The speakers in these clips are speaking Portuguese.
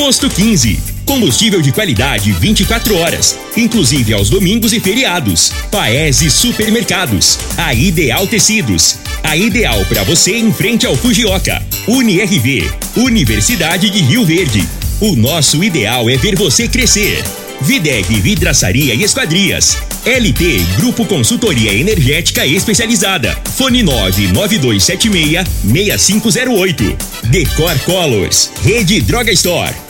Posto 15. Combustível de qualidade 24 horas, inclusive aos domingos e feriados. Paese Supermercados. A Ideal Tecidos. A ideal para você em frente ao Fujioka. UniRV. Universidade de Rio Verde. O nosso ideal é ver você crescer. Videg Vidraçaria e Esquadrias. LT Grupo Consultoria Energética Especializada. Fone 99276-6508. Decor Colors. Rede Droga Store.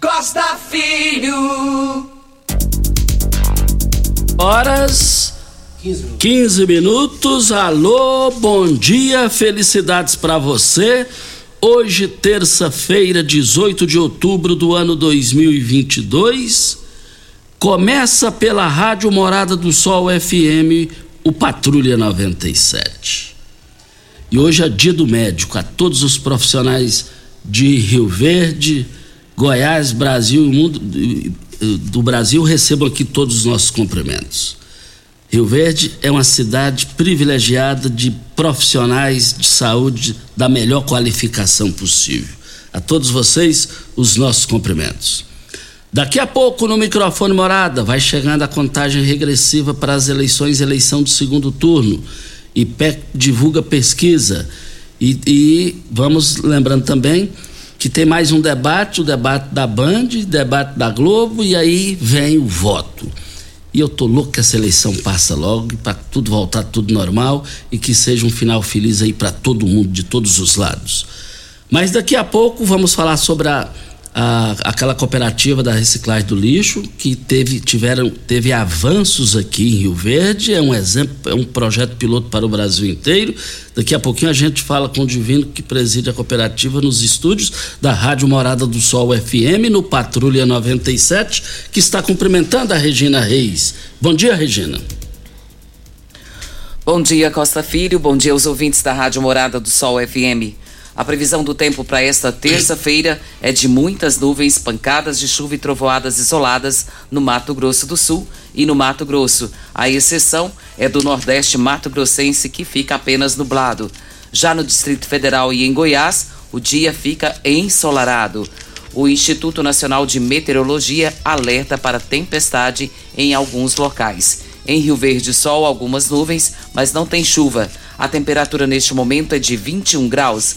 Costa Filho. Horas 15 minutos. Alô, bom dia, felicidades para você. Hoje, terça-feira, 18 de outubro do ano 2022, começa pela Rádio Morada do Sol FM, o Patrulha 97. E hoje é dia do médico, a todos os profissionais de Rio Verde, Goiás, Brasil e mundo do Brasil recebam aqui todos os nossos cumprimentos. Rio Verde é uma cidade privilegiada de profissionais de saúde da melhor qualificação possível. A todos vocês, os nossos cumprimentos. Daqui a pouco, no microfone Morada, vai chegando a contagem regressiva para as eleições, eleição do segundo turno. IPEC divulga pesquisa. E, e vamos lembrando também que tem mais um debate, o debate da Band, debate da Globo, e aí vem o voto. E eu tô louco que essa eleição passa logo, para tudo voltar tudo normal e que seja um final feliz aí para todo mundo, de todos os lados. Mas daqui a pouco vamos falar sobre a a, aquela cooperativa da reciclagem do lixo que teve, tiveram, teve avanços aqui em Rio Verde, é um exemplo, é um projeto piloto para o Brasil inteiro. Daqui a pouquinho a gente fala com o Divino que preside a cooperativa nos estúdios da Rádio Morada do Sol FM, no Patrulha 97, que está cumprimentando a Regina Reis. Bom dia, Regina. Bom dia, Costa Filho. Bom dia aos ouvintes da Rádio Morada do Sol FM. A previsão do tempo para esta terça-feira é de muitas nuvens, pancadas de chuva e trovoadas isoladas no Mato Grosso do Sul e no Mato Grosso. A exceção é do Nordeste Mato Grossense, que fica apenas nublado. Já no Distrito Federal e em Goiás, o dia fica ensolarado. O Instituto Nacional de Meteorologia alerta para tempestade em alguns locais. Em Rio Verde, sol, algumas nuvens, mas não tem chuva. A temperatura neste momento é de 21 graus.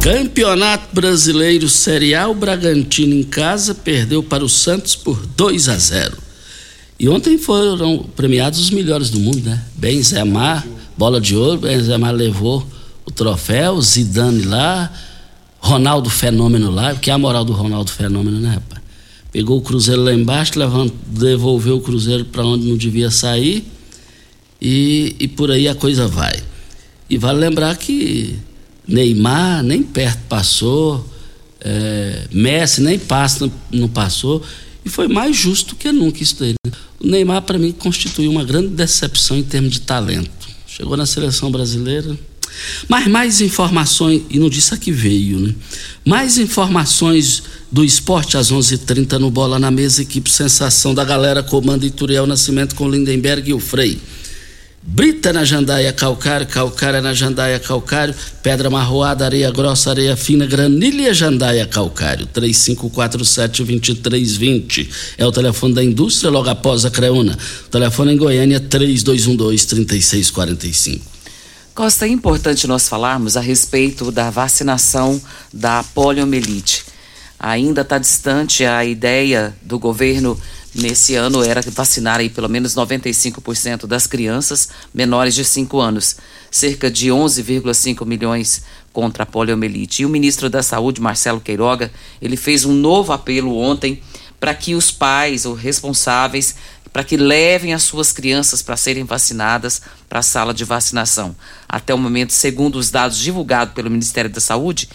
Campeonato Brasileiro Série A, o Bragantino em casa perdeu para o Santos por 2 a 0. E ontem foram premiados os melhores do mundo, né? Benzema, bola de ouro, Benzema levou o troféu, Zidane lá, Ronaldo Fenômeno lá, que é a moral do Ronaldo Fenômeno, né, rapaz? Pegou o Cruzeiro lá embaixo, levant, devolveu o Cruzeiro para onde não devia sair e, e por aí a coisa vai. E vale lembrar que Neymar nem perto passou, é, Messi nem passa, não passou, e foi mais justo que nunca isso daí. né? O Neymar, para mim, constituiu uma grande decepção em termos de talento. Chegou na seleção brasileira, Mas mais informações, e não disse a que veio, né? Mais informações do esporte às 11:30 h 30 no Bola na Mesa, equipe Sensação da galera, comando Ituriel Nascimento com Lindenberg e o Frei. Brita na jandaia calcário, calcária na jandaia calcário, pedra marroada, areia grossa, areia fina, granilha jandaia calcário, 3547-2320. É o telefone da indústria logo após a Creuna. O telefone em Goiânia, 3212-3645. Costa, é importante nós falarmos a respeito da vacinação da poliomielite. Ainda está distante a ideia do governo nesse ano era vacinar aí pelo menos 95% das crianças menores de 5 anos, cerca de 11,5 milhões contra a poliomielite. E o ministro da Saúde, Marcelo Queiroga, ele fez um novo apelo ontem para que os pais ou responsáveis para que levem as suas crianças para serem vacinadas para a sala de vacinação. Até o momento, segundo os dados divulgados pelo Ministério da Saúde,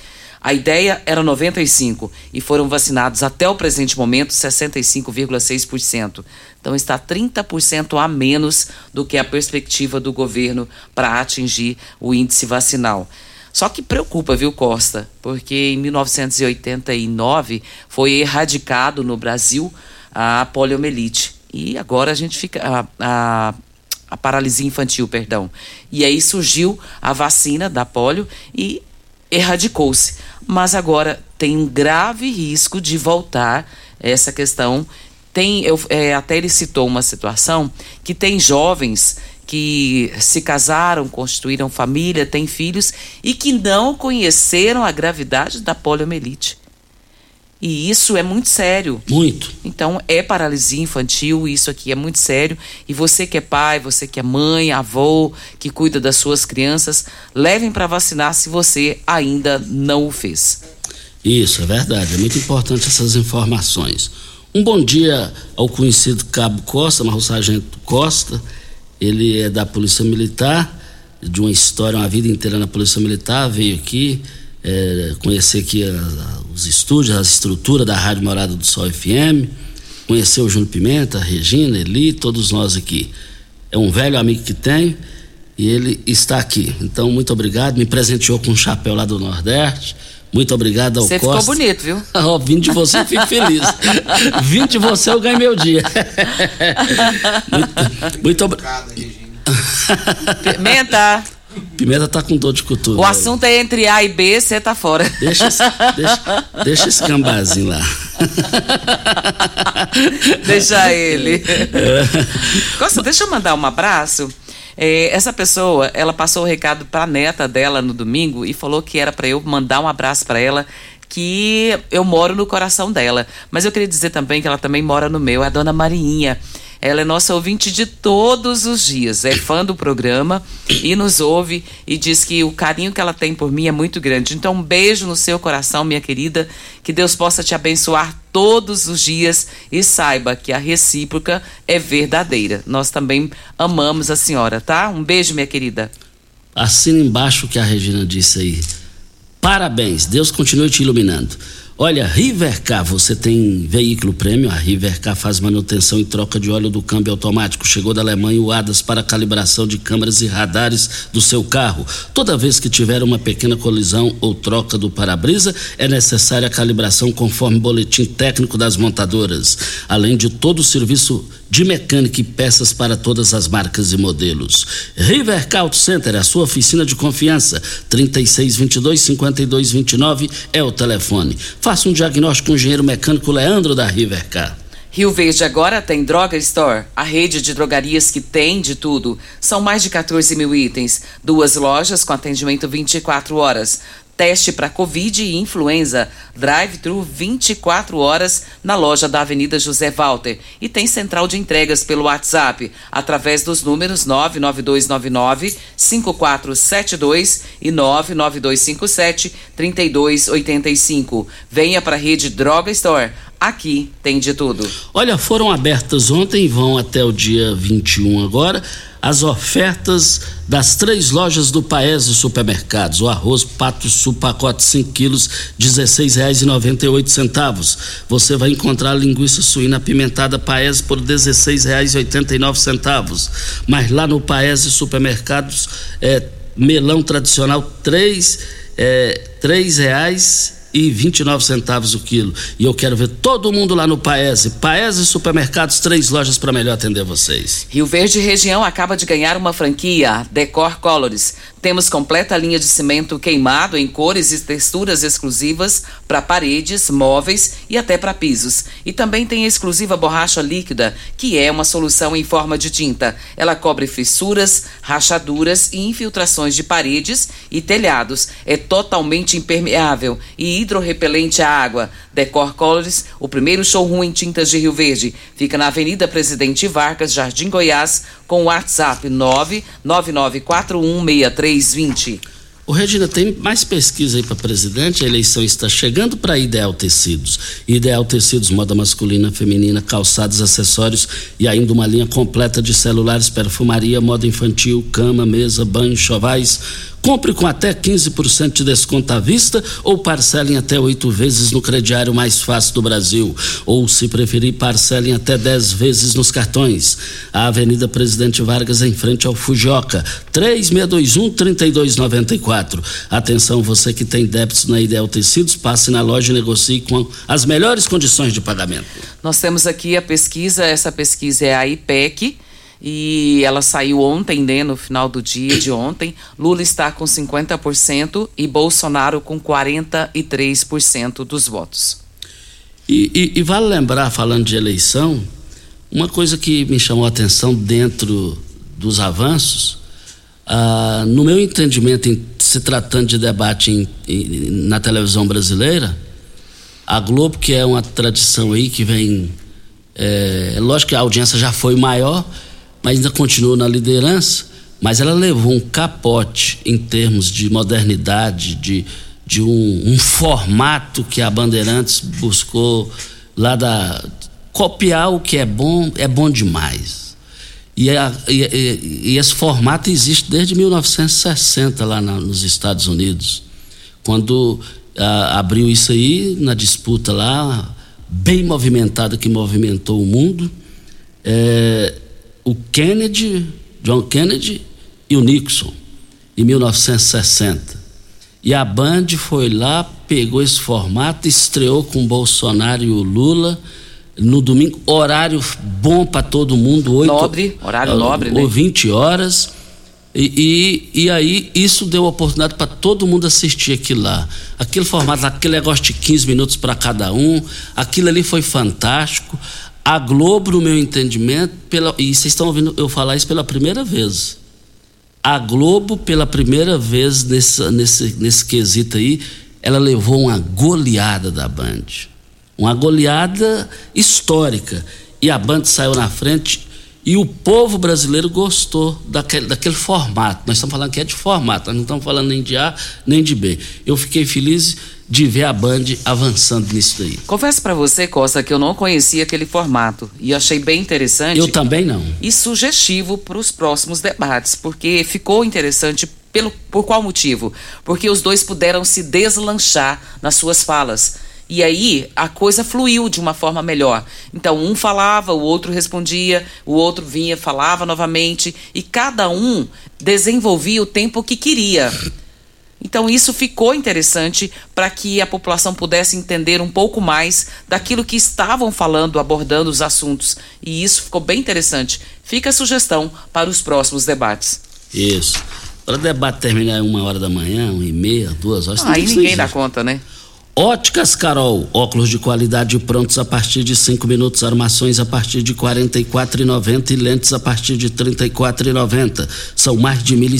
a ideia era 95 e foram vacinados até o presente momento 65,6%. Então está 30% a menos do que a perspectiva do governo para atingir o índice vacinal. Só que preocupa, viu, Costa? Porque em 1989 foi erradicado no Brasil a poliomielite. E agora a gente fica. A, a, a paralisia infantil, perdão. E aí surgiu a vacina da polio e erradicou-se mas agora tem um grave risco de voltar essa questão. Tem, eu, é, até ele citou uma situação que tem jovens que se casaram, constituíram família, têm filhos e que não conheceram a gravidade da poliomielite. E isso é muito sério. Muito. Então, é paralisia infantil, isso aqui é muito sério. E você que é pai, você que é mãe, avô, que cuida das suas crianças, levem para vacinar se você ainda não o fez. Isso, é verdade. É muito importante essas informações. Um bom dia ao conhecido Cabo Costa, Marro Sargento Costa. Ele é da Polícia Militar, de uma história, uma vida inteira na Polícia Militar, veio aqui é, conhecer aqui a, a, os estúdios, a estrutura da Rádio Morada do Sol FM, conhecer o Júnior Pimenta, a Regina, Eli, todos nós aqui. É um velho amigo que tenho e ele está aqui. Então, muito obrigado. Me presenteou com um chapéu lá do Nordeste. Muito obrigado ao você Costa. Você ficou bonito, viu? oh, vindo de você eu fico feliz. vindo de você eu ganho meu dia. muito, muito obrigado. Pimenta. Pimenta tá com dor de cotovelo. O assunto é entre A e B, você tá fora. Deixa, deixa, deixa esse gambazinho lá. deixa ele. Costa, deixa eu mandar um abraço. É, essa pessoa, ela passou o recado para a neta dela no domingo e falou que era para eu mandar um abraço para ela que eu moro no coração dela. Mas eu queria dizer também que ela também mora no meu, é a dona Marinha. Ela é nossa ouvinte de todos os dias, é fã do programa e nos ouve e diz que o carinho que ela tem por mim é muito grande. Então, um beijo no seu coração, minha querida. Que Deus possa te abençoar todos os dias e saiba que a recíproca é verdadeira. Nós também amamos a senhora, tá? Um beijo, minha querida. Assina embaixo o que a Regina disse aí. Parabéns, Deus continue te iluminando. Olha, Rivercar, você tem veículo prêmio, a Rivercar faz manutenção e troca de óleo do câmbio automático. Chegou da Alemanha o ADAS para calibração de câmeras e radares do seu carro. Toda vez que tiver uma pequena colisão ou troca do para-brisa, é necessária a calibração conforme boletim técnico das montadoras, além de todo o serviço de mecânica e peças para todas as marcas e modelos. River Auto Center, a sua oficina de confiança. 3622 5229 é o telefone. Faça um diagnóstico com o engenheiro mecânico Leandro da Rivercar. Rio Verde agora tem Droga Store, a rede de drogarias que tem de tudo. São mais de 14 mil itens, duas lojas com atendimento 24 horas teste para Covid e influenza. Drive-thru 24 horas na loja da Avenida José Walter. E tem central de entregas pelo WhatsApp, através dos números 99299-5472 e 99257-3285. Venha para a rede Droga Store. Aqui tem de tudo. Olha, foram abertas ontem, vão até o dia 21 agora as ofertas das três lojas do Paese Supermercados. O arroz Pato Sul pacote 5 quilos, R$ 16,98. Você vai encontrar linguiça suína apimentada Paese por R$ 16,89. Mas lá no Paese Supermercados é melão tradicional três, é, três reais e 29 centavos o quilo. E eu quero ver todo mundo lá no Paese. Paese Supermercados, três lojas para melhor atender vocês. Rio Verde Região acaba de ganhar uma franquia, Decor Colors. Temos completa linha de cimento queimado em cores e texturas exclusivas para paredes, móveis e até para pisos. E também tem a exclusiva borracha líquida, que é uma solução em forma de tinta. Ela cobre fissuras, rachaduras e infiltrações de paredes e telhados. É totalmente impermeável e hidrorrepelente à água. Decor Colors, o primeiro showroom em tintas de Rio Verde. Fica na Avenida Presidente Vargas, Jardim Goiás, com o WhatsApp 999416320. O Regina, tem mais pesquisa aí para presidente? A eleição está chegando para Ideal Tecidos. Ideal Tecidos, moda masculina, feminina, calçados, acessórios e ainda uma linha completa de celulares, perfumaria, moda infantil, cama, mesa, banho, chovais Compre com até 15% de desconto à vista ou parcelem até oito vezes no crediário mais fácil do Brasil. Ou, se preferir, parcelem até dez vezes nos cartões. A Avenida Presidente Vargas, em frente ao Fujioka, 3621-3294. Atenção, você que tem débitos na Ideal Tecidos, passe na loja e negocie com as melhores condições de pagamento. Nós temos aqui a pesquisa, essa pesquisa é a IPEC e ela saiu ontem, né, no final do dia de ontem. Lula está com 50% e Bolsonaro com 43% dos votos. E, e, e, vale lembrar, falando de eleição, uma coisa que me chamou a atenção dentro dos avanços, ah, no meu entendimento, em se tratando de debate em, em, na televisão brasileira, a Globo, que é uma tradição aí que vem. É, lógico que a audiência já foi maior, mas ainda continuou na liderança, mas ela levou um capote em termos de modernidade, de, de um, um formato que a Bandeirantes buscou lá da. copiar o que é bom, é bom demais. E, a, e, e esse formato existe desde 1960 lá na, nos Estados Unidos. Quando a, abriu isso aí, na disputa lá, bem movimentada que movimentou o mundo. É, o Kennedy, John Kennedy e o Nixon, em 1960. E a Band foi lá, pegou esse formato, estreou com o Bolsonaro e o Lula no domingo, horário bom para todo mundo, 8, nobre, horário nobre, ou né? 20 horas. E, e, e, aí isso deu oportunidade para todo mundo assistir aquilo lá. Aquele formato, aquele negócio de 15 minutos para cada um, aquilo ali foi fantástico. A Globo, no meu entendimento, pela, e vocês estão ouvindo eu falar isso pela primeira vez. A Globo, pela primeira vez nesse, nesse, nesse quesito aí, ela levou uma goleada da Band. Uma goleada histórica. E a Band saiu na frente e o povo brasileiro gostou daquele, daquele formato. Nós estamos falando que é de formato, nós não estamos falando nem de A nem de B. Eu fiquei feliz de ver a Band avançando nisso daí. Confesso para você, Costa, que eu não conhecia aquele formato e achei bem interessante. Eu também não. E sugestivo para os próximos debates, porque ficou interessante pelo por qual motivo? Porque os dois puderam se deslanchar nas suas falas. E aí a coisa fluiu de uma forma melhor. Então um falava, o outro respondia, o outro vinha, falava novamente e cada um desenvolvia o tempo que queria. Então, isso ficou interessante para que a população pudesse entender um pouco mais daquilo que estavam falando, abordando os assuntos. E isso ficou bem interessante. Fica a sugestão para os próximos debates. Isso. Para o debate terminar uma hora da manhã, uma e meia, duas horas. Aí ninguém dá conta, né? Óticas Carol, óculos de qualidade prontos a partir de cinco minutos, armações a partir de quarenta e quatro e lentes a partir de trinta e quatro São mais de mil e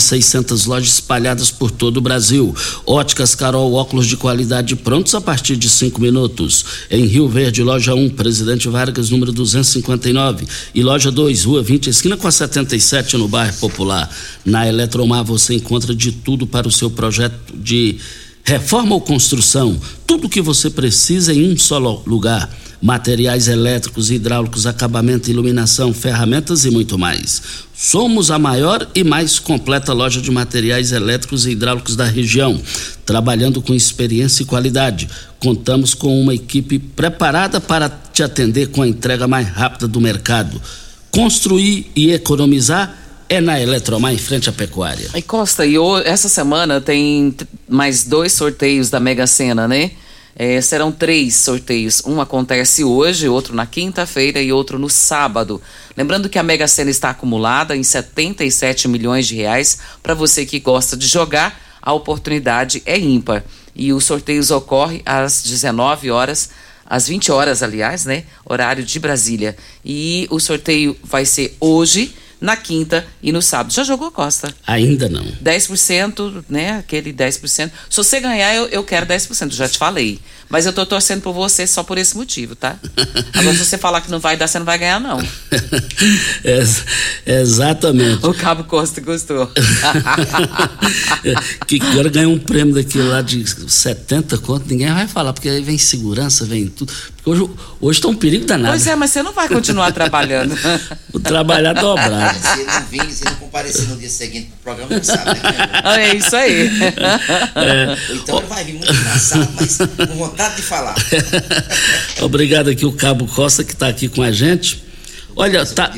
lojas espalhadas por todo o Brasil. Óticas Carol, óculos de qualidade prontos a partir de cinco minutos. Em Rio Verde, loja 1, Presidente Vargas, número 259. E loja 2, Rua 20, esquina com a 77, no bairro Popular. Na Eletromar você encontra de tudo para o seu projeto de Reforma ou construção, tudo o que você precisa em um só lugar. Materiais elétricos, hidráulicos, acabamento, iluminação, ferramentas e muito mais. Somos a maior e mais completa loja de materiais elétricos e hidráulicos da região, trabalhando com experiência e qualidade. Contamos com uma equipe preparada para te atender com a entrega mais rápida do mercado. Construir e economizar é na Eletromar, em frente à pecuária. E Costa, e essa semana tem mais dois sorteios da Mega Sena, né? É, serão três sorteios. Um acontece hoje, outro na quinta-feira e outro no sábado. Lembrando que a Mega Sena está acumulada em 77 milhões de reais. Para você que gosta de jogar, a oportunidade é ímpar. E os sorteios ocorrem às 19 horas, às 20 horas, aliás, né? Horário de Brasília. E o sorteio vai ser hoje, na quinta e no sábado. Já jogou, Costa? Ainda não. 10%, né? Aquele 10%. Se você ganhar, eu, eu quero 10%, já te falei. Mas eu tô torcendo por você só por esse motivo, tá? Agora, se você falar que não vai dar, você não vai ganhar, não. Ex- exatamente. O Cabo Costa gostou. que agora ganha um prêmio daquele lá de 70 conto, ninguém vai falar, porque aí vem segurança, vem tudo. Hoje, hoje tá um perigo danado. pois é, mas você não vai continuar trabalhando. Vou trabalhar dobrado. Se ele não vir, se ele não comparecer no dia seguinte pro programa, não sabe, né? é isso aí. Ou Então ele vai vir muito engraçado, mas com vontade de falar. Obrigado aqui o Cabo Costa que está aqui com a gente. Olha, tá.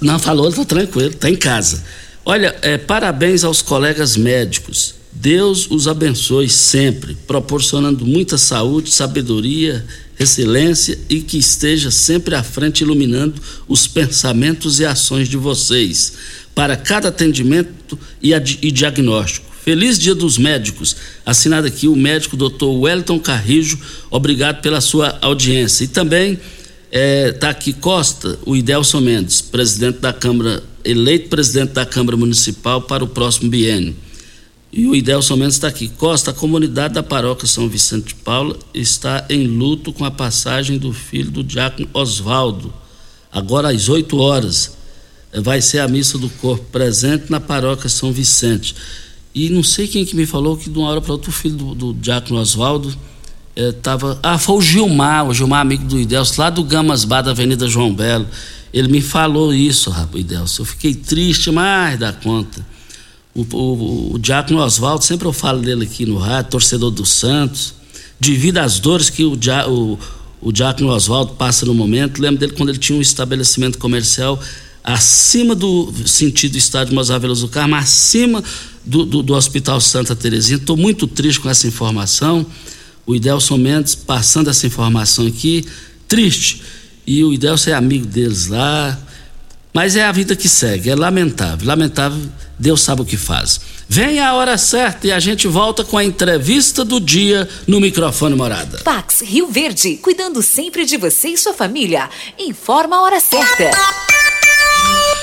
Não falou, tá tranquilo, tá em casa. Olha, é, parabéns aos colegas médicos. Deus os abençoe sempre, proporcionando muita saúde, sabedoria, resiliência e que esteja sempre à frente iluminando os pensamentos e ações de vocês para cada atendimento e, e diagnóstico. Feliz Dia dos Médicos. Assinado aqui o médico Dr. Wellington Carrijo. Obrigado pela sua audiência. E também está aqui Costa, o Idelson Mendes, presidente da Câmara, eleito presidente da Câmara Municipal para o próximo biênio. E o Idelson Mendes está aqui. Costa, a comunidade da paróquia São Vicente de Paula está em luto com a passagem do filho do diácono Oswaldo. Agora às 8 horas eh, vai ser a missa do corpo presente na paróquia São Vicente. E não sei quem que me falou que de uma hora para outra o filho do, do diácono Oswaldo estava. ah, foi o Gilmar, o Gilmar, amigo do Idelson, lá do Gamas Bar da Avenida João Belo. Ele me falou isso, rapaz, Idelson. Eu fiquei triste mais da conta. O, o, o Diácono Oswaldo, sempre eu falo dele aqui no rádio, torcedor do Santos, devido às dores que o, Dia- o, o Diácono Oswaldo passa no momento. Lembro dele quando ele tinha um estabelecimento comercial acima do sentido do estádio Mozar Veloso do Carmo, acima do, do, do Hospital Santa Terezinha. Estou muito triste com essa informação. O Idelson Mendes passando essa informação aqui, triste. E o Idelson é amigo deles lá, mas é a vida que segue, é lamentável. Lamentável, Deus sabe o que faz. Vem a hora certa e a gente volta com a entrevista do dia no microfone morada. Pax Rio Verde, cuidando sempre de você e sua família. Informa a hora certa.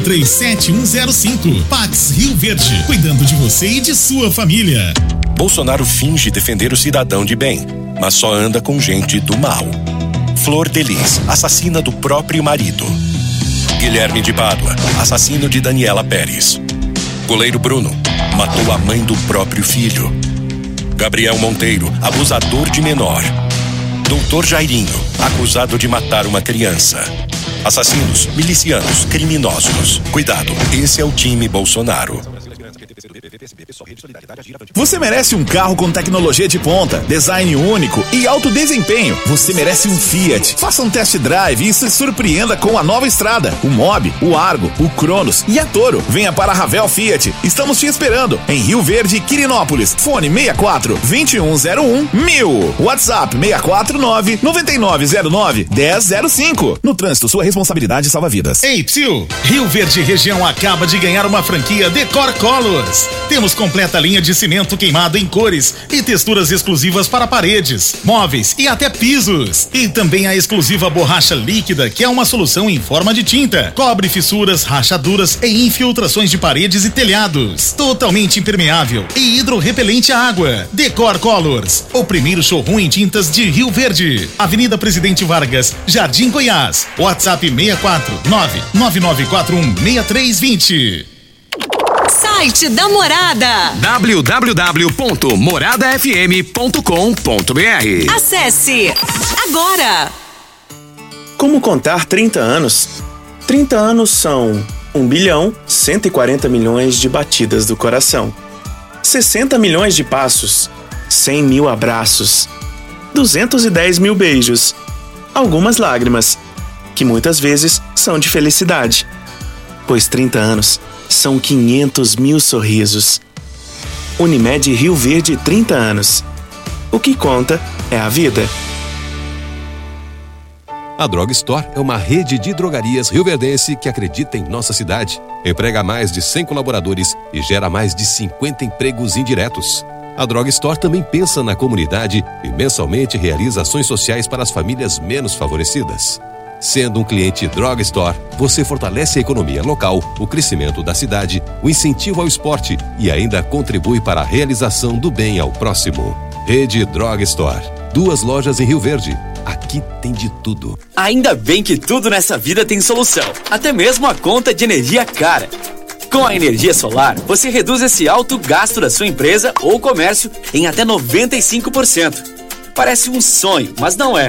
984037105. Pax Rio Verde, cuidando de você e de sua família. Bolsonaro finge defender o cidadão de bem, mas só anda com gente do mal. Flor Delis, assassina do próprio marido. Guilherme de Pádua, assassino de Daniela Pérez. Goleiro Bruno, matou a mãe do próprio filho. Gabriel Monteiro, abusador de menor. Doutor Jairinho, acusado de matar uma criança. Assassinos, milicianos, criminosos. Cuidado, esse é o time Bolsonaro. Você merece um carro com tecnologia de ponta, design único e alto desempenho. Você merece um Fiat. Faça um test drive e se surpreenda com a nova estrada, o Mob, o Argo, o Cronos e a Toro. Venha para a Ravel Fiat. Estamos te esperando em Rio Verde, Quirinópolis. Fone 64 2101 1000. WhatsApp 649 9909 1005. No trânsito, sua responsabilidade salva vidas. Ei, Psil! Rio Verde Região acaba de ganhar uma franquia Decor Colors. Temos completa linha de cimento queimado em cores e texturas exclusivas para paredes, móveis e até pisos. E também a exclusiva borracha líquida, que é uma solução em forma de tinta. Cobre fissuras, rachaduras e infiltrações de paredes e telhados. Totalmente impermeável e hidrorrepelente à água. Decor Colors, o primeiro showroom em tintas de Rio Verde. Avenida Presidente Vargas, Jardim Goiás. WhatsApp 649 9941 6320. Site da Morada. www.moradafm.com.br Acesse agora. Como contar 30 anos? 30 anos são 1 bilhão 140 milhões de batidas do coração, 60 milhões de passos, 100 mil abraços, 210 mil beijos, algumas lágrimas, que muitas vezes são de felicidade, pois 30 anos são 500 mil sorrisos. Unimed Rio Verde 30 anos. O que conta é a vida. A Drog Store é uma rede de drogarias rioverdense que acredita em nossa cidade, emprega mais de 100 colaboradores e gera mais de 50 empregos indiretos. A Drog Store também pensa na comunidade e mensalmente realiza ações sociais para as famílias menos favorecidas. Sendo um cliente Drog Store, você fortalece a economia local, o crescimento da cidade, o incentivo ao esporte e ainda contribui para a realização do bem ao próximo. Rede Drog Store. Duas lojas em Rio Verde. Aqui tem de tudo. Ainda bem que tudo nessa vida tem solução, até mesmo a conta de energia cara. Com a energia solar, você reduz esse alto gasto da sua empresa ou comércio em até 95%. Parece um sonho, mas não é.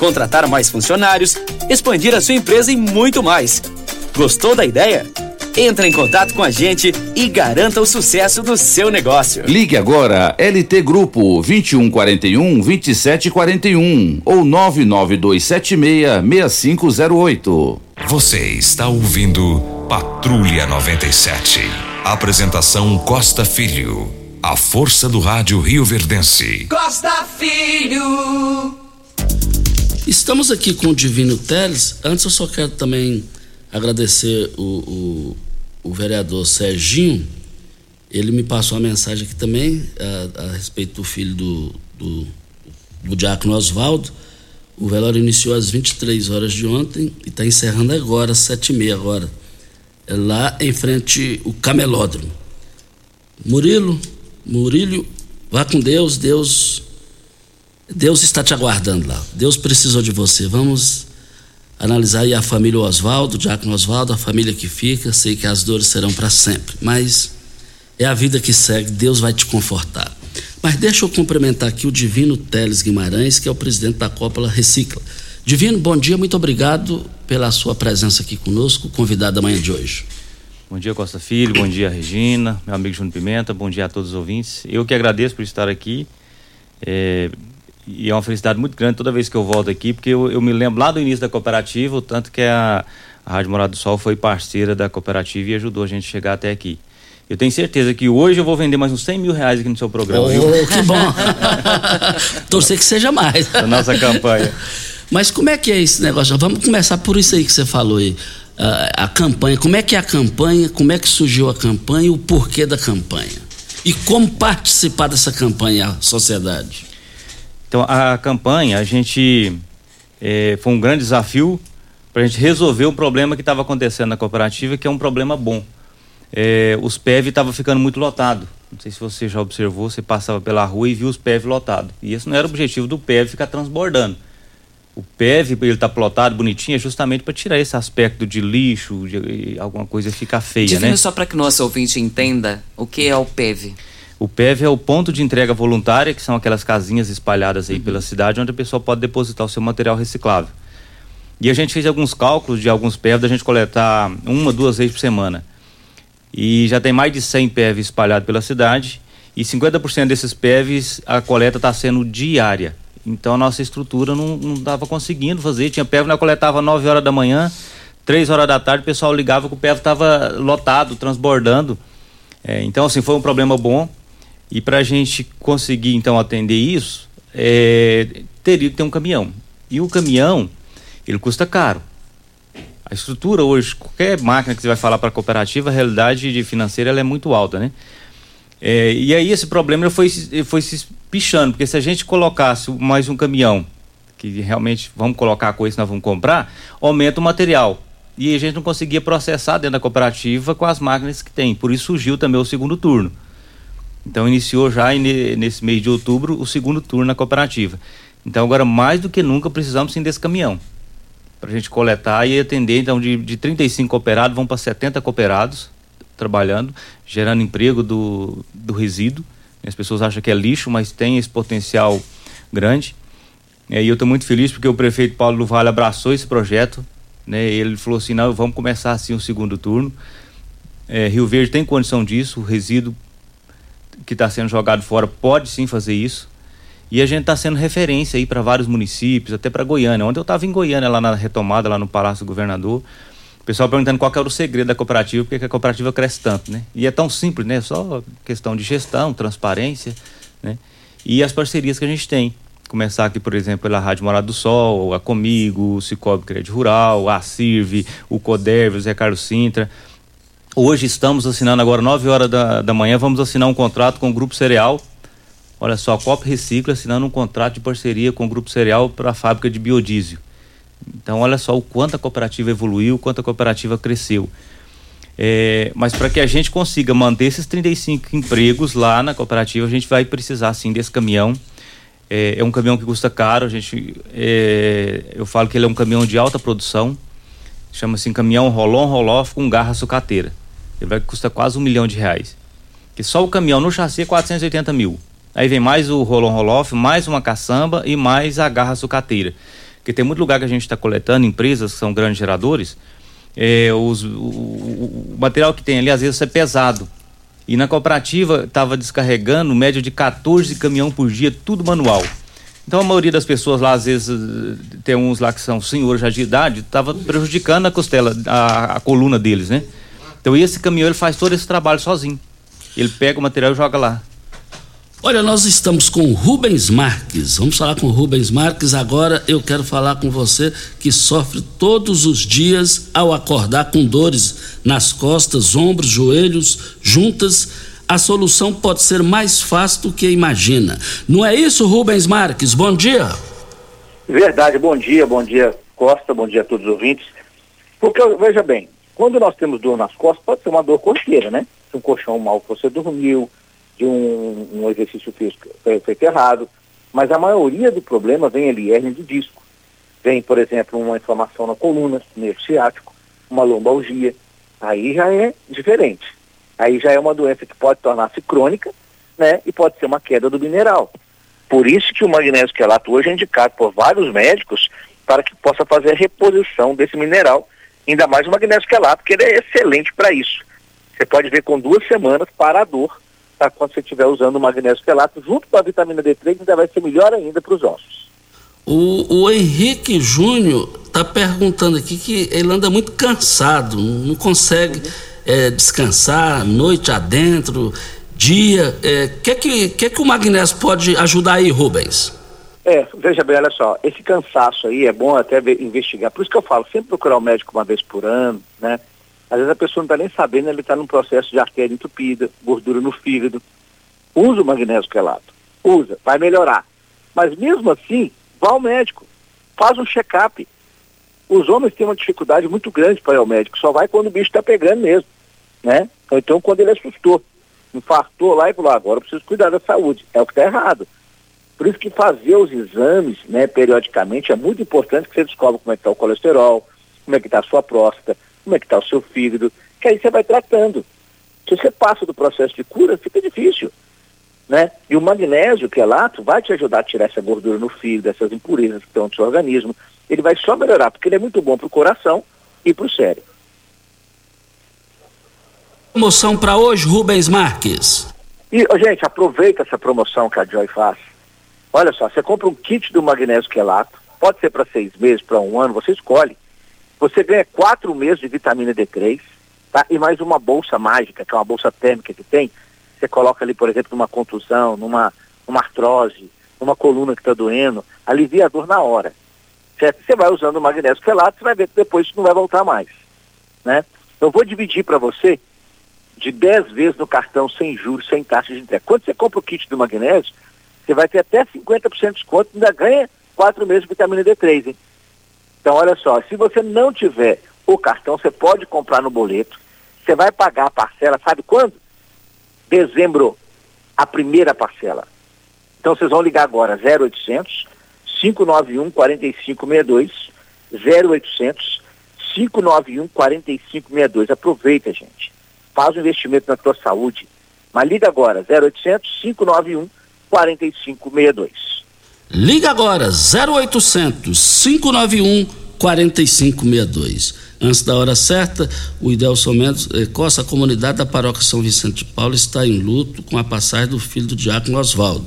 contratar mais funcionários, expandir a sua empresa e muito mais. Gostou da ideia? Entre em contato com a gente e garanta o sucesso do seu negócio. Ligue agora LT Grupo 2141 2741 ou 99276 6508. Você está ouvindo Patrulha 97. Apresentação Costa Filho. A força do rádio Rio Verdense. Costa Filho. Estamos aqui com o Divino Teles. Antes eu só quero também agradecer o, o, o vereador Serginho. Ele me passou uma mensagem aqui também a, a respeito do filho do, do, do Diácono Oswaldo. O velório iniciou às 23 horas de ontem e está encerrando agora, às 7h30 agora. É lá em frente o camelódromo. Murilo, Murilo, vá com Deus, Deus. Deus está te aguardando lá. Deus precisou de você. Vamos analisar aí a família Oswaldo, Diácono Oswaldo, a família que fica. Sei que as dores serão para sempre, mas é a vida que segue. Deus vai te confortar. Mas deixa eu cumprimentar aqui o Divino Teles Guimarães, que é o presidente da Cópola Recicla. Divino, bom dia, muito obrigado pela sua presença aqui conosco, convidado da manhã de hoje. Bom dia, Costa Filho, bom dia, Regina, meu amigo Júnior Pimenta, bom dia a todos os ouvintes. Eu que agradeço por estar aqui. É, e é uma felicidade muito grande toda vez que eu volto aqui, porque eu, eu me lembro lá do início da cooperativa, o tanto que a, a Rádio Morado do Sol foi parceira da cooperativa e ajudou a gente a chegar até aqui. Eu tenho certeza que hoje eu vou vender mais uns 100 mil reais aqui no seu programa. Oh, viu? que bom! Torcer que seja mais. Da nossa campanha. Mas como é que é esse negócio? Vamos começar por isso aí que você falou aí. A, a campanha, como é que é a campanha, como é que surgiu a campanha o porquê da campanha? E como participar dessa campanha, a sociedade? Então, a campanha, a gente. eh, foi um grande desafio para a gente resolver o problema que estava acontecendo na cooperativa, que é um problema bom. Eh, os PEV estavam ficando muito lotados. Não sei se você já observou, você passava pela rua e viu os PEV lotados. E esse não era o objetivo do PEV ficar transbordando. O PEV, ele tá plotado bonitinho, é justamente para tirar esse aspecto de lixo, de alguma coisa ficar feia, Divino, né? só para que nosso ouvinte entenda o que é o PEV. O PEV é o ponto de entrega voluntária, que são aquelas casinhas espalhadas aí pela cidade, onde a pessoa pode depositar o seu material reciclável. E a gente fez alguns cálculos de alguns PEV da gente coletar uma, duas vezes por semana. E já tem mais de 100 PEV espalhados pela cidade, e 50% desses PEVs a coleta está sendo diária. Então a nossa estrutura não estava conseguindo fazer. Tinha PEV que nós coletava 9 horas da manhã, 3 horas da tarde, o pessoal ligava que o PEV estava lotado, transbordando. É, então, assim, foi um problema bom. E para a gente conseguir, então, atender isso, é, teria que ter um caminhão. E o caminhão, ele custa caro. A estrutura hoje, qualquer máquina que você vai falar para a cooperativa, a realidade de financeira ela é muito alta, né? É, e aí esse problema foi, foi se pichando, porque se a gente colocasse mais um caminhão, que realmente vamos colocar a coisa nós vamos comprar, aumenta o material. E a gente não conseguia processar dentro da cooperativa com as máquinas que tem. Por isso surgiu também o segundo turno. Então iniciou já nesse mês de outubro o segundo turno na cooperativa. Então agora mais do que nunca precisamos sim desse caminhão para a gente coletar e atender. Então de, de 35 cooperados vão para 70 cooperados trabalhando, gerando emprego do, do resíduo. As pessoas acham que é lixo, mas tem esse potencial grande. E eu estou muito feliz porque o prefeito Paulo do Vale abraçou esse projeto. Né? Ele falou assim: não, vamos começar assim o segundo turno. É, Rio Verde tem condição disso, o resíduo que está sendo jogado fora pode sim fazer isso. E a gente está sendo referência aí para vários municípios, até para Goiânia. Ontem eu estava em Goiânia, lá na retomada, lá no Palácio do Governador. O pessoal perguntando qual era o segredo da cooperativa, porque a cooperativa cresce tanto, né? E é tão simples, né? Só questão de gestão, transparência, né? E as parcerias que a gente tem. Começar aqui, por exemplo, pela Rádio Morada do Sol, a Comigo, o Cicobi Crédito Rural, a CIRV, o CODERV, o Zé Carlos Sintra. Hoje estamos assinando agora, 9 horas da, da manhã, vamos assinar um contrato com o Grupo Cereal. Olha só, a COP Recicla assinando um contrato de parceria com o Grupo Cereal para a fábrica de biodiesel. Então, olha só o quanto a cooperativa evoluiu, o quanto a cooperativa cresceu. É, mas para que a gente consiga manter esses 35 empregos lá na cooperativa, a gente vai precisar sim desse caminhão. É, é um caminhão que custa caro, a gente, é, eu falo que ele é um caminhão de alta produção, chama-se caminhão Rolon Roloff com garra sucateira. Ele vai custar quase um milhão de reais. Que só o caminhão no chassi é 480 mil. Aí vem mais o Rolon Roloff, mais uma caçamba e mais a garra sucateira. Porque tem muito lugar que a gente está coletando, empresas que são grandes geradores, é, os, o, o, material que tem ali às vezes é pesado. E na cooperativa estava descarregando média de 14 caminhão por dia, tudo manual. Então a maioria das pessoas lá, às vezes, tem uns lá que são senhores já de idade, estava prejudicando a costela, a, a, coluna deles, né? Então esse caminhão ele faz todo esse trabalho sozinho. Ele pega o material e joga lá. Olha, nós estamos com Rubens Marques. Vamos falar com Rubens Marques. Agora eu quero falar com você que sofre todos os dias ao acordar com dores nas costas, ombros, joelhos, juntas. A solução pode ser mais fácil do que imagina. Não é isso, Rubens Marques? Bom dia. Verdade, bom dia, bom dia, Costa, bom dia a todos os ouvintes. Porque, veja bem, quando nós temos dor nas costas, pode ser uma dor corriqueira, né? Um colchão mal que você dormiu, de um, um exercício físico feito errado, mas a maioria do problema vem ali, hernia de disco. Vem, por exemplo, uma inflamação na coluna, nervo ciático, uma lombalgia. Aí já é diferente. Aí já é uma doença que pode tornar-se crônica, né? E pode ser uma queda do mineral. Por isso que o magnésio quelato hoje é indicado por vários médicos para que possa fazer a reposição desse mineral, ainda mais o magnésio quelato, que ele é excelente para isso. Você pode ver com duas semanas para a dor tá? quando você estiver usando o magnésio quelato junto com a vitamina D3, ainda vai ser melhor ainda para os ossos. O, o Henrique Júnior está perguntando aqui que ele anda muito cansado, não consegue uhum. É, descansar noite adentro, dia. O é, que, que, que, que o magnésio pode ajudar aí, Rubens? É, veja bem, olha só, esse cansaço aí é bom até ver, investigar. Por isso que eu falo, sempre procurar o médico uma vez por ano, né? Às vezes a pessoa não está nem sabendo, ele está num processo de artéria entupida, gordura no fígado. Usa o magnésio quelato. Usa, vai melhorar. Mas mesmo assim, vá ao médico. Faz um check-up. Os homens têm uma dificuldade muito grande para ir ao médico. Só vai quando o bicho está pegando mesmo. Né? Então quando ele assustou. Infartou lá e falou, agora eu preciso cuidar da saúde. É o que está errado. Por isso que fazer os exames, né, periodicamente, é muito importante que você descobre como é que está o colesterol, como é que está a sua próstata, como é que está o seu fígado, que aí você vai tratando. Se você passa do processo de cura, fica difícil. Né? E o magnésio quelato vai te ajudar a tirar essa gordura no fígado, essas impurezas que estão no seu organismo. Ele vai só melhorar, porque ele é muito bom para o coração e para o cérebro. Promoção para hoje, Rubens Marques. E, gente, aproveita essa promoção que a Joy faz. Olha só, você compra um kit do magnésio quelato, pode ser para seis meses, para um ano, você escolhe. Você ganha quatro meses de vitamina D3, tá? E mais uma bolsa mágica, que é uma bolsa térmica que tem. Você coloca ali, por exemplo, numa contusão, numa, numa artrose, numa coluna que está doendo, alivia a dor na hora. Certo? Você vai usando o magnésio quelato, você vai ver que depois isso não vai voltar mais. Né? Eu vou dividir para você de 10 vezes no cartão sem juros, sem taxa de entrega. Quando você compra o kit do magnésio, você vai ter até 50% de desconto ainda ganha 4 meses de vitamina D3, hein? Então, olha só, se você não tiver o cartão, você pode comprar no boleto. Você vai pagar a parcela, sabe quando? Dezembro, a primeira parcela. Então, vocês vão ligar agora, 0800 591 4562, 0800 591 4562. Aproveita, gente. Faz um investimento na tua saúde. Mas liga agora, 0800 591 4562. Liga agora, 0800 591 4562. Antes da hora certa, o Idelson Mendes eh, Costa, a comunidade da paróquia São Vicente de Paulo, está em luto com a passagem do filho do diácono Oswaldo.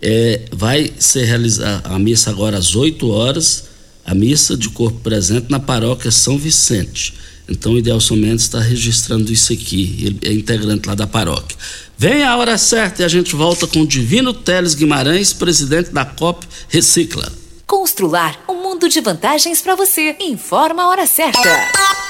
É, vai ser realizada a missa agora às 8 horas, a missa de corpo presente na paróquia São Vicente. Então o Idelson Mendes está registrando isso aqui, ele é integrante lá da paróquia. Vem a hora certa e a gente volta com o Divino Teles Guimarães, presidente da COP Recicla. Constrular um mundo de vantagens para você. Informa a hora certa.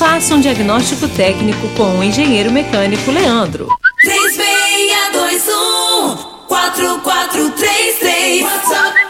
Faça um diagnóstico técnico com o engenheiro mecânico Leandro. 3621 4433 WhatsApp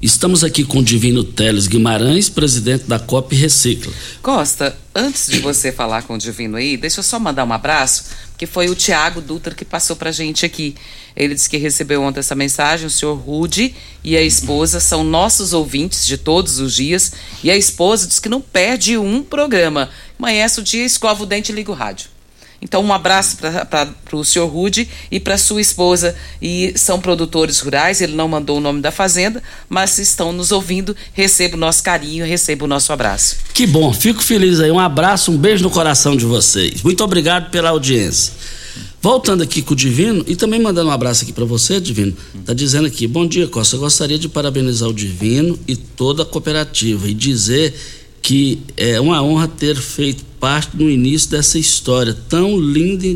Estamos aqui com o Divino Teles Guimarães, presidente da COP Recicla. Costa, antes de você falar com o Divino aí, deixa eu só mandar um abraço, que foi o Tiago Dutra que passou pra gente aqui. Ele disse que recebeu ontem essa mensagem, o senhor Rude e a esposa são nossos ouvintes de todos os dias, e a esposa diz que não perde um programa. Amanhece o dia, escova o dente e liga o rádio. Então, um abraço para o senhor Rude e para sua esposa. E são produtores rurais, ele não mandou o nome da fazenda, mas se estão nos ouvindo, receba o nosso carinho, receba o nosso abraço. Que bom, fico feliz aí. Um abraço, um beijo no coração de vocês. Muito obrigado pela audiência. Voltando aqui com o Divino e também mandando um abraço aqui para você, Divino. Tá dizendo aqui: "Bom dia, Costa. Eu gostaria de parabenizar o Divino e toda a cooperativa e dizer que é uma honra ter feito parte no início dessa história tão linda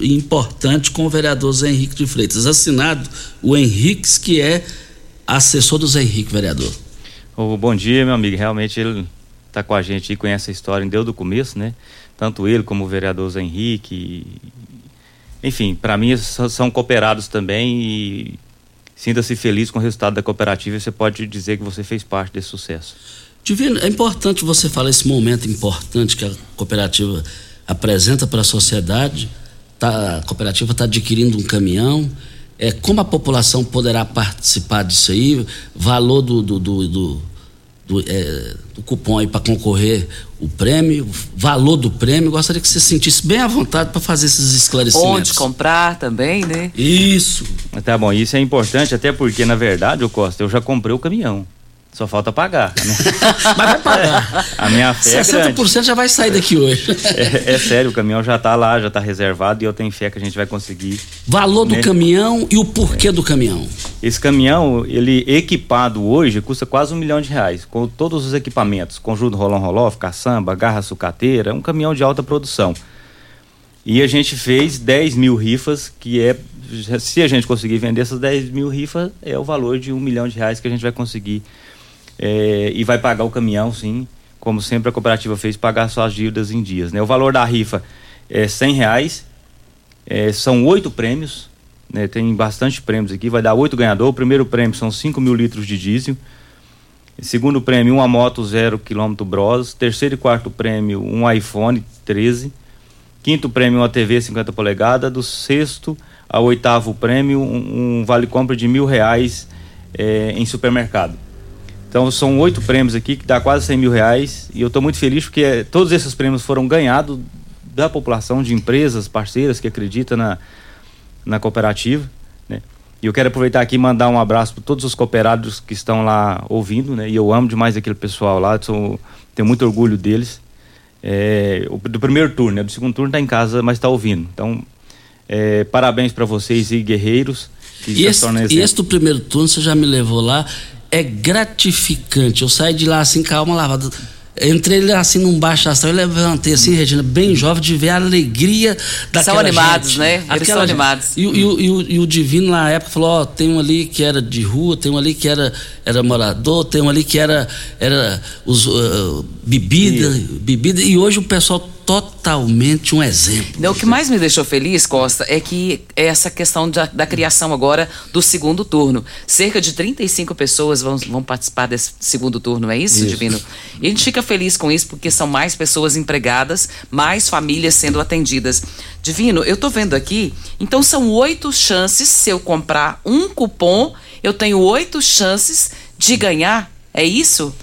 e importante com o vereador Zé Henrique de Freitas. Assinado o Henriques, que é assessor do Zé Henrique, vereador. Oh, bom dia, meu amigo. Realmente ele está com a gente e conhece a história desde o começo, né? Tanto ele como o vereador Zé Henrique. Enfim, para mim são cooperados também e sinta-se feliz com o resultado da cooperativa e você pode dizer que você fez parte desse sucesso. Divino, é importante você falar esse momento importante que a cooperativa apresenta para a sociedade. Tá, a cooperativa está adquirindo um caminhão. É, como a população poderá participar disso aí? Valor do, do, do, do, do, é, do cupom aí para concorrer o prêmio, valor do prêmio. Gostaria que você sentisse bem à vontade para fazer esses esclarecimentos. Onde comprar também, né? Isso. Tá bom, isso é importante, até porque, na verdade, o Costa, eu já comprei o caminhão. Só falta pagar. Né? Mas vai pagar. A minha fé 60% é já vai sair daqui hoje. É, é, sério, o caminhão já está lá, já está reservado e eu tenho fé que a gente vai conseguir. Valor do né? caminhão e o porquê é. do caminhão? Esse caminhão, ele equipado hoje, custa quase um milhão de reais, com todos os equipamentos, conjunto rolão roloff, caçamba, garra sucateira, um caminhão de alta produção. E a gente fez 10 mil rifas, que é, se a gente conseguir vender essas 10 mil rifas, é o valor de um milhão de reais que a gente vai conseguir é, e vai pagar o caminhão, sim, como sempre a cooperativa fez, pagar suas dívidas em dias. Né? O valor da rifa é 100 reais, é, são oito prêmios, né? tem bastante prêmios aqui, vai dar oito ganhadores. O primeiro prêmio são 5 mil litros de diesel. Segundo prêmio, uma moto zero quilômetro Bros. Terceiro e quarto prêmio, um iPhone 13. Quinto prêmio, uma TV 50 polegadas. Do sexto ao oitavo prêmio, um, um vale compra de mil reais é, em supermercado. Então são oito prêmios aqui, que dá quase 100 mil reais. E eu estou muito feliz porque todos esses prêmios foram ganhados da população, de empresas parceiras que acreditam na, na cooperativa. Né? E eu quero aproveitar aqui e mandar um abraço para todos os cooperados que estão lá ouvindo. Né? E eu amo demais aquele pessoal lá, sou, tenho muito orgulho deles. É, do primeiro turno, né? do segundo turno está em casa, mas está ouvindo. Então, é, parabéns para vocês e guerreiros. e, esse, esse do primeiro turno você já me levou lá é gratificante. Eu saí de lá assim, calma lavada. Entrei assim num baixo astral e levantei assim, Regina, bem jovem, de ver a alegria daquela São animados, gente. né? Eles são animados. E, e, e, o, e, o, Divino na época falou, ó, tem um ali que era de rua, tem um ali que era, era morador, tem um ali que era, era os, uh, bebida, bebida, e hoje o pessoal totalmente um exemplo. O que mais me deixou feliz, Costa, é que é essa questão da, da, criação agora do segundo turno. Cerca de 35 pessoas vão, vão participar desse segundo turno, é isso, isso, Divino? E a gente fica feliz com isso porque são mais pessoas empregadas, mais famílias sendo atendidas. Divino, eu tô vendo aqui, então são oito chances, se eu comprar um cupom, eu tenho oito chances de ganhar, é isso?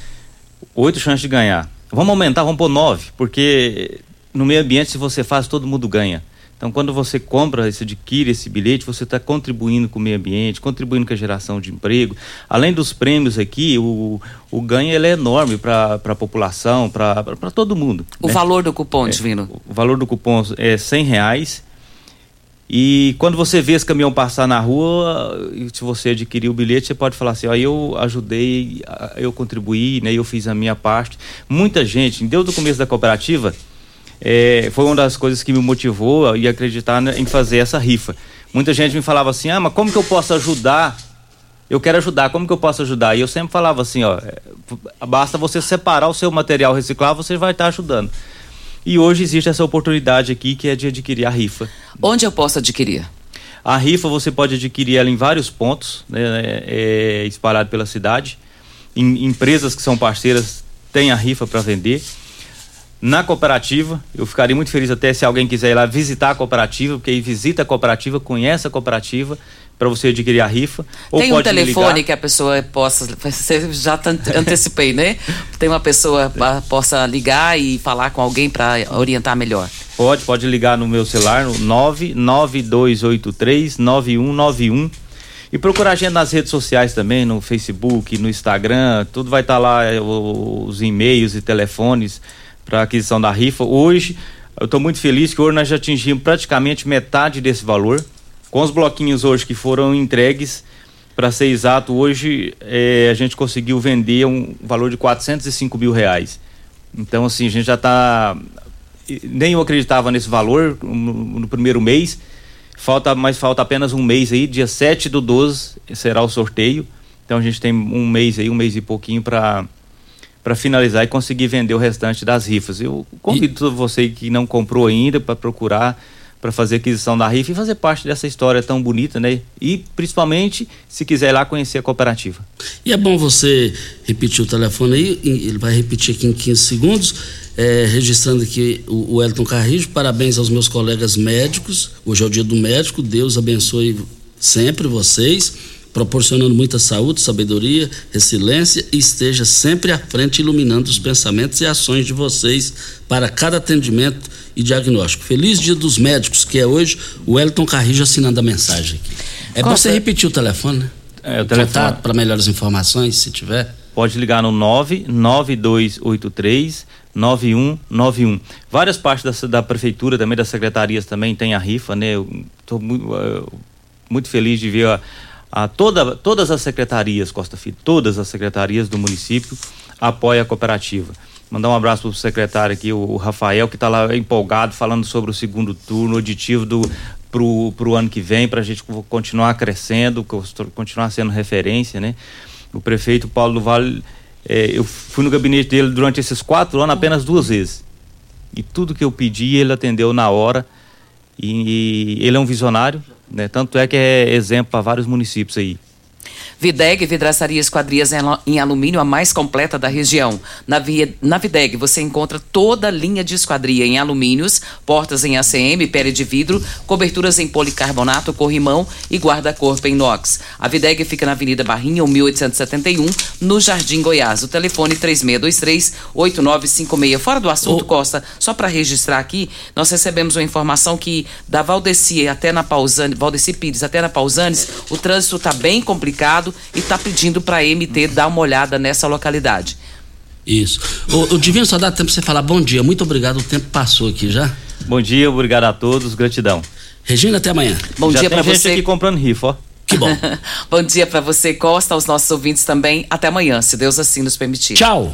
Oito chances de ganhar. Vamos aumentar, vamos pôr nove, porque no meio ambiente, se você faz, todo mundo ganha. Então, quando você compra, você adquire esse bilhete, você está contribuindo com o meio ambiente, contribuindo com a geração de emprego. Além dos prêmios aqui, o, o ganho ele é enorme para a população, para todo mundo. O né? valor do cupom, Divino? É, o valor do cupom é 100 reais. E quando você vê esse caminhão passar na rua, se você adquirir o bilhete, você pode falar assim: ó, eu ajudei, eu contribuí, né, eu fiz a minha parte. Muita gente, desde o começo da cooperativa, é, foi uma das coisas que me motivou e acreditar em fazer essa rifa. Muita gente me falava assim: ah, mas como que eu posso ajudar? Eu quero ajudar, como que eu posso ajudar? E eu sempre falava assim: ó, é, basta você separar o seu material reciclável, você vai estar ajudando. E hoje existe essa oportunidade aqui que é de adquirir a rifa. Onde eu posso adquirir? A rifa você pode adquirir ela em vários pontos, né, é, espalhado pela cidade. Em, empresas que são parceiras têm a rifa para vender. Na cooperativa, eu ficaria muito feliz até se alguém quiser ir lá visitar a cooperativa, porque aí visita a cooperativa, conhece a cooperativa para você adquirir a rifa. Tem um telefone que a pessoa possa. Você já antecipei, né? Tem uma pessoa que possa ligar e falar com alguém para orientar melhor. Pode, pode ligar no meu celular no 99283 9191 e procurar a gente nas redes sociais também, no Facebook, no Instagram, tudo vai estar tá lá, é, os e-mails e telefones para aquisição da rifa. Hoje, eu estou muito feliz que hoje nós já atingimos praticamente metade desse valor. Com os bloquinhos hoje que foram entregues, para ser exato, hoje é, a gente conseguiu vender um valor de 405 mil reais. Então, assim, a gente já está. Nem eu acreditava nesse valor no, no primeiro mês Falta, mas falta apenas um mês aí, dia 7 do 12 será o sorteio. Então a gente tem um mês aí, um mês e pouquinho para para finalizar e conseguir vender o restante das rifas. Eu convido e... você que não comprou ainda para procurar para fazer aquisição da rifa e fazer parte dessa história tão bonita, né? E principalmente se quiser ir lá conhecer a cooperativa. E é bom você repetir o telefone aí, ele vai repetir aqui em 15 segundos é, registrando aqui o, o Elton Carrijo, parabéns aos meus colegas médicos. Hoje é o dia do médico, Deus abençoe sempre vocês, proporcionando muita saúde, sabedoria, resiliência e esteja sempre à frente iluminando os pensamentos e ações de vocês para cada atendimento e diagnóstico. Feliz dia dos médicos, que é hoje o Elton Carrijo assinando a mensagem aqui. É bom você repetir o telefone, né? É, o telefone. para melhores informações, se tiver. Pode ligar no 99283 9191. Várias partes da, da prefeitura, também das secretarias também tem a rifa, né? Eu estou muito, uh, muito feliz de ver a, a, toda, todas as secretarias, Costa Filho, todas as secretarias do município apoiam a cooperativa. Mandar um abraço para o secretário aqui, o Rafael, que está lá empolgado, falando sobre o segundo turno, aditivo do para o ano que vem, para a gente continuar crescendo, continuar sendo referência, né? O prefeito Paulo do Vale é, eu fui no gabinete dele durante esses quatro anos apenas duas vezes. E tudo que eu pedi, ele atendeu na hora. E, e ele é um visionário, né? Tanto é que é exemplo para vários municípios aí. Videg, vidraçaria esquadrias em alumínio, a mais completa da região. Na, via, na Videg você encontra toda a linha de esquadria em alumínios, portas em ACM, pele de vidro, coberturas em policarbonato, corrimão e guarda-corpo em inox. A Videg fica na Avenida Barrinha, 1871, no Jardim Goiás. O telefone 3623-8956. Fora do assunto, oh. Costa, só para registrar aqui, nós recebemos uma informação que da Valdeci até na Pausani, Valdeci Pires até na Pausanes, o trânsito está bem complicado e está pedindo para a MT dar uma olhada nessa localidade. Isso. O, o Divino só dá tempo para você falar bom dia. Muito obrigado, o tempo passou aqui já. Bom dia, obrigado a todos, gratidão. Regina, até amanhã. Bom já dia para você. aqui comprando rifa, ó. Que bom. bom dia para você, Costa, aos nossos ouvintes também. Até amanhã, se Deus assim nos permitir. Tchau.